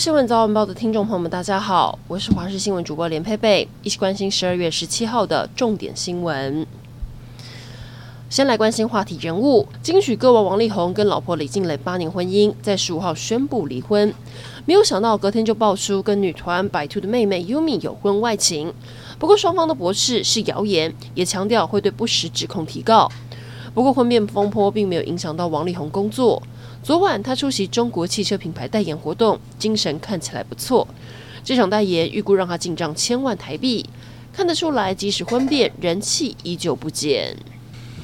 新闻早晚报的听众朋友们，大家好，我是华视新闻主播连佩佩，一起关心十二月十七号的重点新闻。先来关心话题人物，金曲歌王王力宏跟老婆李静蕾八年婚姻，在十五号宣布离婚，没有想到隔天就爆出跟女团白兔的妹妹 Yumi 有婚外情。不过双方的驳斥是谣言，也强调会对不实指控提告。不过婚变风波并没有影响到王力宏工作。昨晚他出席中国汽车品牌代言活动，精神看起来不错。这场代言预估让他进账千万台币，看得出来即使婚变，人气依旧不减。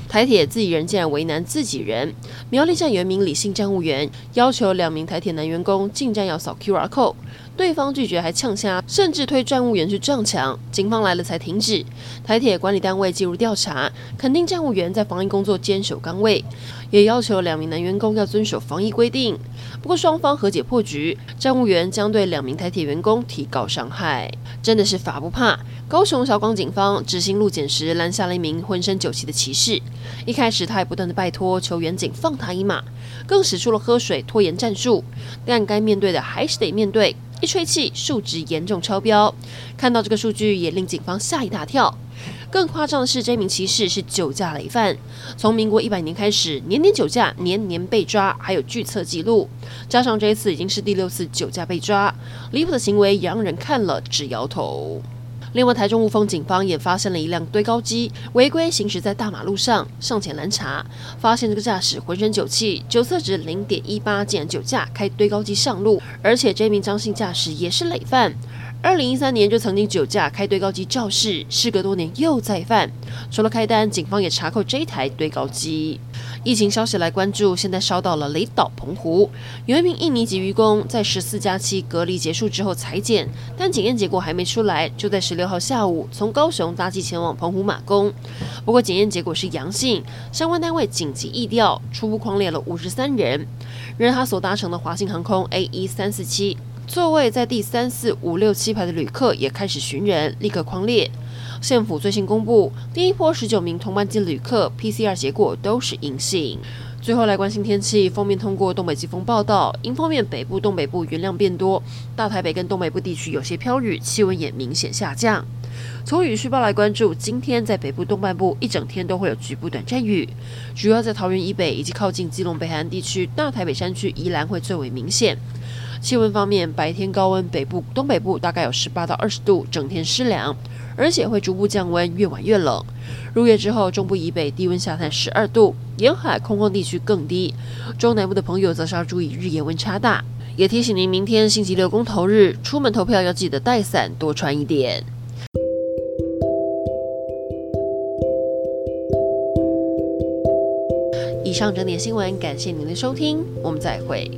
台铁自己人竟然为难自己人。苗栗站有一名李姓站务员要求两名台铁男员工进站要扫 QR code，对方拒绝还呛声，甚至推站务员去撞墙。警方来了才停止。台铁管理单位介入调查，肯定站务员在防疫工作坚守岗位，也要求两名男员工要遵守防疫规定。不过双方和解破局，站务员将对两名台铁员工提告伤害。真的是法不怕。高雄小港警方执行路检时拦下了一名浑身酒气的骑士。一开始他还不断的拜托求远警放他一马，更使出了喝水拖延战术。但该面对的还是得面对。一吹气，数值严重超标。看到这个数据也令警方吓一大跳。更夸张的是，这名骑士是酒驾累犯，从民国一百年开始，年年酒驾，年年被抓，还有拒测记录。加上这一次已经是第六次酒驾被抓，离谱的行为也让人看了直摇头。另外，台中雾峰警方也发现了一辆堆高机违规行驶在大马路上，上前拦查，发现这个驾驶浑身酒气，酒测值零点一八，竟然酒驾开堆高机上路，而且这名张姓驾驶也是累犯。二零一三年就曾经酒驾开堆高机肇事，事隔多年又再犯。除了开单，警方也查扣这一台堆高机。疫情消息来关注，现在烧到了雷岛澎湖，有一名印尼籍渔工在十四加七隔离结束之后采检，但检验结果还没出来，就在十六号下午从高雄搭机前往澎湖马公。不过检验结果是阳性，相关单位紧急疫调，初步框列了五十三人。然而他所搭乘的华信航空 A 一三四七。座位在第三四五六七排的旅客也开始寻人，立刻框列。县府最新公布，第一波十九名同班机旅客 PCR 结果都是阴性。最后来关心天气，锋面通过东北季风报道，迎风面北部、东北部云量变多，大台北跟东北部地区有些飘雨，气温也明显下降。从雨势报来关注，今天在北部东半部一整天都会有局部短暂雨，主要在桃园以北以及靠近基隆北海岸地区，大台北山区宜兰会最为明显。气温方面，白天高温，北部、东北部大概有十八到二十度，整天湿凉，而且会逐步降温，越晚越冷。入夜之后，中部以北低温下探十二度，沿海空旷地区更低。中南部的朋友则是要注意日夜温差大。也提醒您，明天星期六公投日，出门投票要记得带伞，多穿一点。以上整点新闻，感谢您的收听，我们再会。